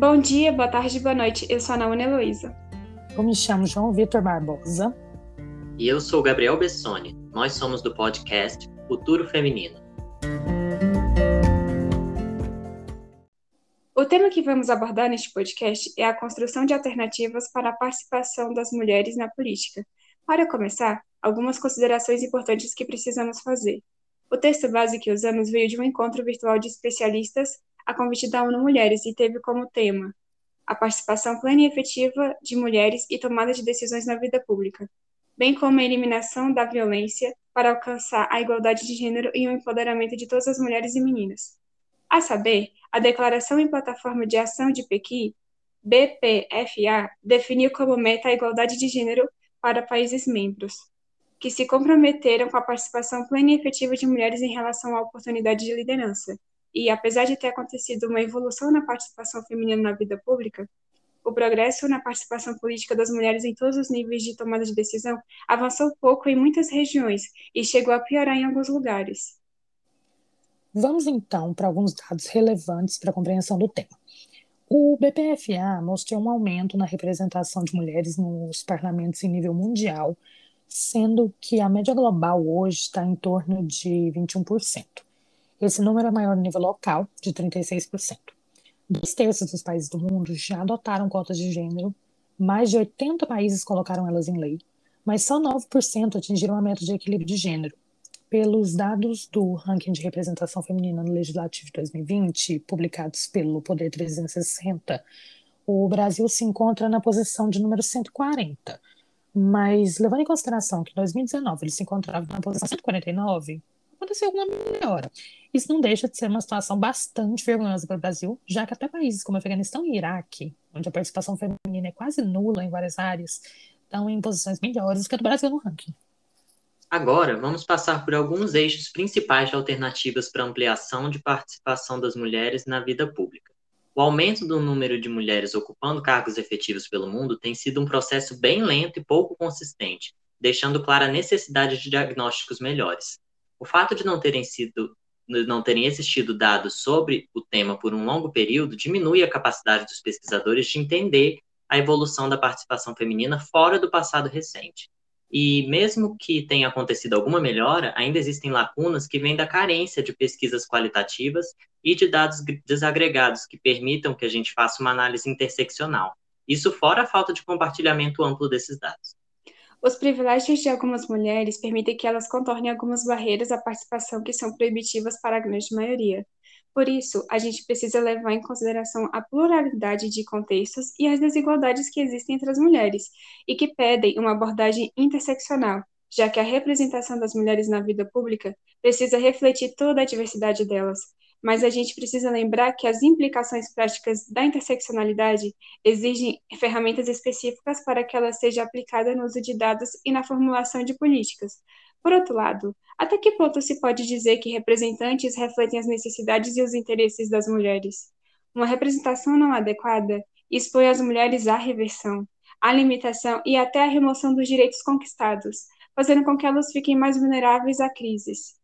Bom dia, boa tarde, boa noite. Eu sou a Nauna Heloísa. Eu me chamo João Vitor Barbosa. E eu sou Gabriel Bessoni. Nós somos do podcast Futuro Feminino. O tema que vamos abordar neste podcast é a construção de alternativas para a participação das mulheres na política. Para começar, algumas considerações importantes que precisamos fazer. O texto base que usamos veio de um encontro virtual de especialistas a convite da ONU Mulheres e teve como tema a participação plena e efetiva de mulheres e tomada de decisões na vida pública, bem como a eliminação da violência para alcançar a igualdade de gênero e o empoderamento de todas as mulheres e meninas. A saber, a Declaração em Plataforma de Ação de Pequim, BPFA, definiu como meta a igualdade de gênero para países membros, que se comprometeram com a participação plena e efetiva de mulheres em relação à oportunidade de liderança. E, apesar de ter acontecido uma evolução na participação feminina na vida pública, o progresso na participação política das mulheres em todos os níveis de tomada de decisão avançou pouco em muitas regiões e chegou a piorar em alguns lugares. Vamos então para alguns dados relevantes para a compreensão do tema. O BPFA mostrou um aumento na representação de mulheres nos parlamentos em nível mundial, sendo que a média global hoje está em torno de 21%. Esse número é maior no nível local, de 36%. Dois terços dos países do mundo já adotaram cotas de gênero, mais de 80 países colocaram elas em lei, mas só 9% atingiram a meta de equilíbrio de gênero, pelos dados do ranking de representação feminina no Legislativo de 2020, publicados pelo Poder 360, o Brasil se encontra na posição de número 140. Mas, levando em consideração que em 2019 ele se encontrava na posição 149, aconteceu alguma melhora. Isso não deixa de ser uma situação bastante vergonhosa para o Brasil, já que até países como Afeganistão e Iraque, onde a participação feminina é quase nula em várias áreas, estão em posições melhores que a do Brasil no ranking. Agora, vamos passar por alguns eixos principais de alternativas para ampliação de participação das mulheres na vida pública. O aumento do número de mulheres ocupando cargos efetivos pelo mundo tem sido um processo bem lento e pouco consistente, deixando clara a necessidade de diagnósticos melhores. O fato de não terem sido não terem existido dados sobre o tema por um longo período diminui a capacidade dos pesquisadores de entender a evolução da participação feminina fora do passado recente. E mesmo que tenha acontecido alguma melhora, ainda existem lacunas que vêm da carência de pesquisas qualitativas e de dados desagregados que permitam que a gente faça uma análise interseccional. Isso fora a falta de compartilhamento amplo desses dados. Os privilégios de algumas mulheres permitem que elas contornem algumas barreiras à participação que são proibitivas para a grande maioria. Por isso, a gente precisa levar em consideração a pluralidade de contextos e as desigualdades que existem entre as mulheres, e que pedem uma abordagem interseccional, já que a representação das mulheres na vida pública precisa refletir toda a diversidade delas. Mas a gente precisa lembrar que as implicações práticas da interseccionalidade exigem ferramentas específicas para que ela seja aplicada no uso de dados e na formulação de políticas, por outro lado, até que ponto se pode dizer que representantes refletem as necessidades e os interesses das mulheres? Uma representação não adequada expõe as mulheres à reversão, à limitação e até à remoção dos direitos conquistados, fazendo com que elas fiquem mais vulneráveis a crises.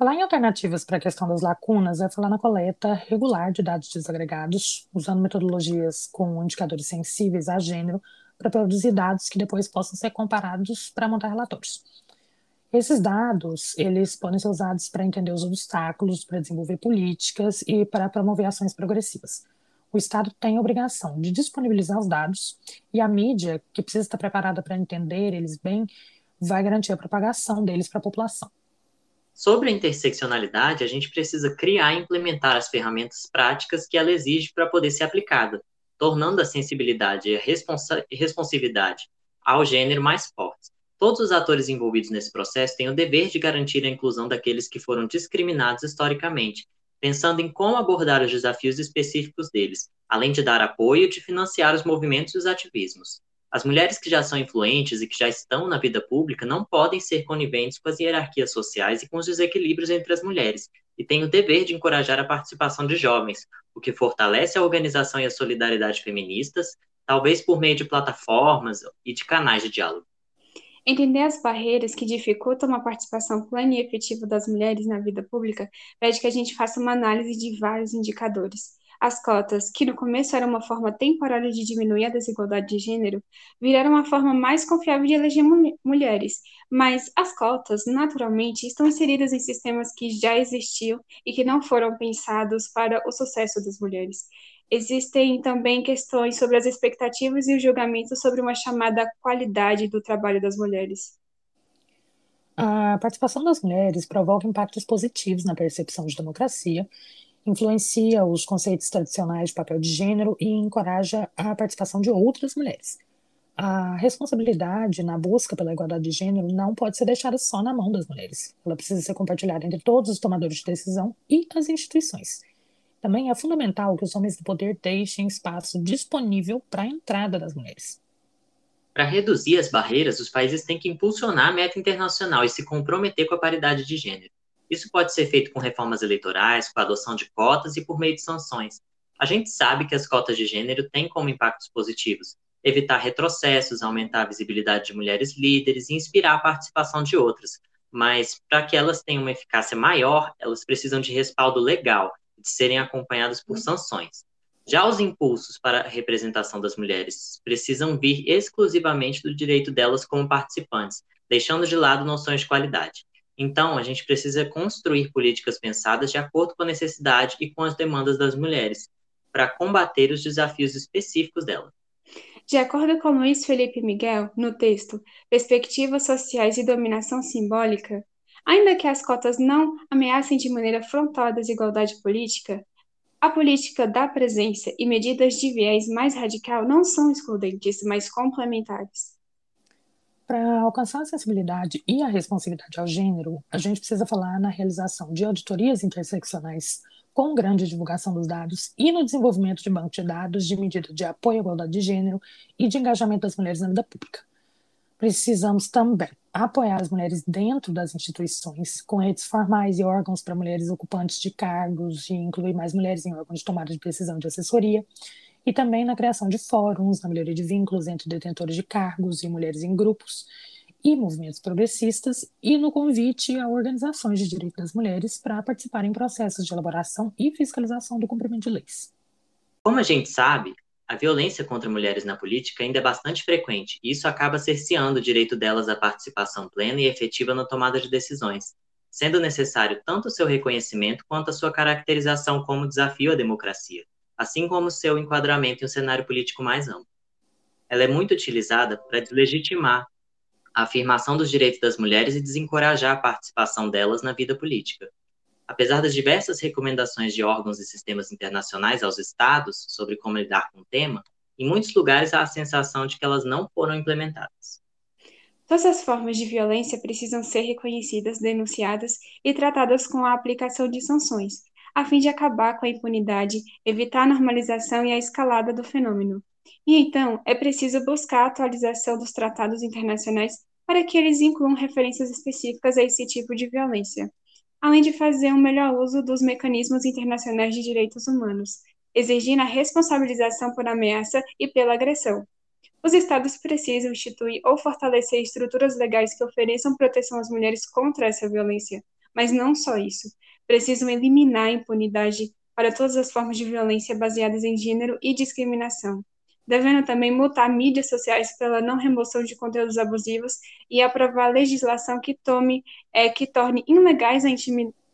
Falar em alternativas para a questão das lacunas é falar na coleta regular de dados desagregados, usando metodologias com indicadores sensíveis a gênero para produzir dados que depois possam ser comparados para montar relatórios. Esses dados, eles podem ser usados para entender os obstáculos, para desenvolver políticas e para promover ações progressivas. O Estado tem a obrigação de disponibilizar os dados e a mídia, que precisa estar preparada para entender eles bem, vai garantir a propagação deles para a população. Sobre a interseccionalidade, a gente precisa criar e implementar as ferramentas práticas que ela exige para poder ser aplicada, tornando a sensibilidade e a responsividade ao gênero mais fortes. Todos os atores envolvidos nesse processo têm o dever de garantir a inclusão daqueles que foram discriminados historicamente, pensando em como abordar os desafios específicos deles, além de dar apoio e de financiar os movimentos e os ativismos. As mulheres que já são influentes e que já estão na vida pública não podem ser coniventes com as hierarquias sociais e com os desequilíbrios entre as mulheres, e têm o dever de encorajar a participação de jovens, o que fortalece a organização e a solidariedade feministas, talvez por meio de plataformas e de canais de diálogo. Entender as barreiras que dificultam a participação plena e efetiva das mulheres na vida pública pede que a gente faça uma análise de vários indicadores. As cotas, que no começo eram uma forma temporária de diminuir a desigualdade de gênero, viraram uma forma mais confiável de eleger mulheres, mas as cotas, naturalmente, estão inseridas em sistemas que já existiam e que não foram pensados para o sucesso das mulheres. Existem também questões sobre as expectativas e os julgamentos sobre uma chamada qualidade do trabalho das mulheres. A participação das mulheres provoca impactos positivos na percepção de democracia influencia os conceitos tradicionais de papel de gênero e encoraja a participação de outras mulheres. A responsabilidade na busca pela igualdade de gênero não pode ser deixada só na mão das mulheres. Ela precisa ser compartilhada entre todos os tomadores de decisão e as instituições. Também é fundamental que os homens do poder deixem espaço disponível para a entrada das mulheres. Para reduzir as barreiras, os países têm que impulsionar a meta internacional e se comprometer com a paridade de gênero. Isso pode ser feito com reformas eleitorais, com a adoção de cotas e por meio de sanções. A gente sabe que as cotas de gênero têm como impactos positivos evitar retrocessos, aumentar a visibilidade de mulheres líderes e inspirar a participação de outras. Mas para que elas tenham uma eficácia maior, elas precisam de respaldo legal de serem acompanhadas por sanções. Já os impulsos para a representação das mulheres precisam vir exclusivamente do direito delas como participantes, deixando de lado noções de qualidade. Então, a gente precisa construir políticas pensadas de acordo com a necessidade e com as demandas das mulheres, para combater os desafios específicos delas. De acordo com Luiz Felipe Miguel, no texto Perspectivas Sociais e Dominação Simbólica, ainda que as cotas não ameacem de maneira frontal a desigualdade política, a política da presença e medidas de viés mais radical não são excludentes, mas complementares. Para alcançar a acessibilidade e a responsividade ao gênero, a gente precisa falar na realização de auditorias interseccionais com grande divulgação dos dados e no desenvolvimento de bancos de dados de medida de apoio à igualdade de gênero e de engajamento das mulheres na vida pública. Precisamos também apoiar as mulheres dentro das instituições, com redes formais e órgãos para mulheres ocupantes de cargos, e incluir mais mulheres em órgãos de tomada de decisão de assessoria, e também na criação de fóruns, na melhoria de vínculos entre detentores de cargos e mulheres em grupos e movimentos progressistas, e no convite a organizações de direitos das mulheres para participar em processos de elaboração e fiscalização do cumprimento de leis. Como a gente sabe, a violência contra mulheres na política ainda é bastante frequente, e isso acaba cerceando o direito delas à participação plena e efetiva na tomada de decisões, sendo necessário tanto o seu reconhecimento quanto a sua caracterização como desafio à democracia assim como seu enquadramento em um cenário político mais amplo. Ela é muito utilizada para deslegitimar a afirmação dos direitos das mulheres e desencorajar a participação delas na vida política. Apesar das diversas recomendações de órgãos e sistemas internacionais aos estados sobre como lidar com o tema, em muitos lugares há a sensação de que elas não foram implementadas. Todas as formas de violência precisam ser reconhecidas, denunciadas e tratadas com a aplicação de sanções, a fim de acabar com a impunidade, evitar a normalização e a escalada do fenômeno. E então, é preciso buscar a atualização dos tratados internacionais para que eles incluam referências específicas a esse tipo de violência, além de fazer um melhor uso dos mecanismos internacionais de direitos humanos, exigindo a responsabilização por ameaça e pela agressão. Os Estados precisam instituir ou fortalecer estruturas legais que ofereçam proteção às mulheres contra essa violência, mas não só isso precisam eliminar a impunidade para todas as formas de violência baseadas em gênero e discriminação, devendo também multar mídias sociais pela não remoção de conteúdos abusivos e aprovar legislação que tome é, que torne ilegais a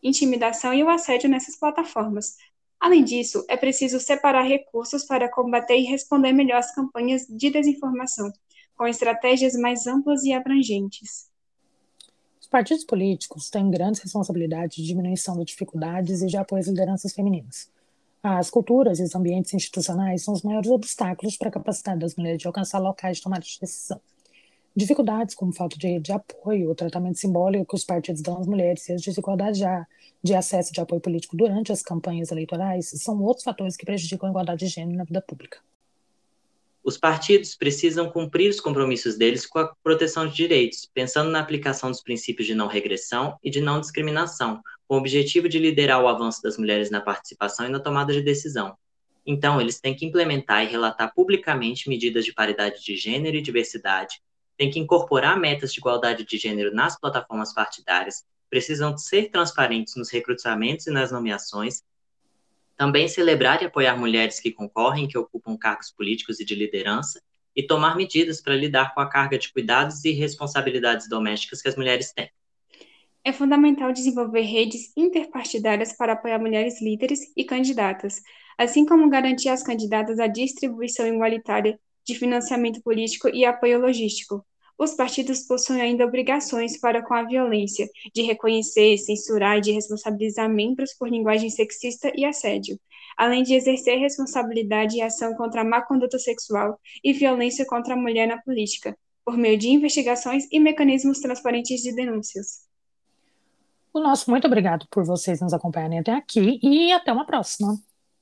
intimidação e o assédio nessas plataformas. Além disso, é preciso separar recursos para combater e responder melhor às campanhas de desinformação, com estratégias mais amplas e abrangentes. Os partidos políticos têm grandes responsabilidades de diminuição de dificuldades e de apoio às lideranças femininas. As culturas e os ambientes institucionais são os maiores obstáculos para a capacidade das mulheres de alcançar locais de tomada de decisão. Dificuldades como falta de rede de apoio, o tratamento simbólico que os partidos dão às mulheres e as desigualdades de acesso de apoio político durante as campanhas eleitorais são outros fatores que prejudicam a igualdade de gênero na vida pública. Os partidos precisam cumprir os compromissos deles com a proteção de direitos, pensando na aplicação dos princípios de não regressão e de não discriminação, com o objetivo de liderar o avanço das mulheres na participação e na tomada de decisão. Então, eles têm que implementar e relatar publicamente medidas de paridade de gênero e diversidade, têm que incorporar metas de igualdade de gênero nas plataformas partidárias, precisam ser transparentes nos recrutamentos e nas nomeações, Também celebrar e apoiar mulheres que concorrem, que ocupam cargos políticos e de liderança, e tomar medidas para lidar com a carga de cuidados e responsabilidades domésticas que as mulheres têm. É fundamental desenvolver redes interpartidárias para apoiar mulheres líderes e candidatas, assim como garantir às candidatas a distribuição igualitária de financiamento político e apoio logístico. Os partidos possuem ainda obrigações para com a violência, de reconhecer, censurar e de responsabilizar membros por linguagem sexista e assédio, além de exercer responsabilidade e ação contra a má conduta sexual e violência contra a mulher na política, por meio de investigações e mecanismos transparentes de denúncias. O nosso muito obrigado por vocês nos acompanharem até aqui e até uma próxima.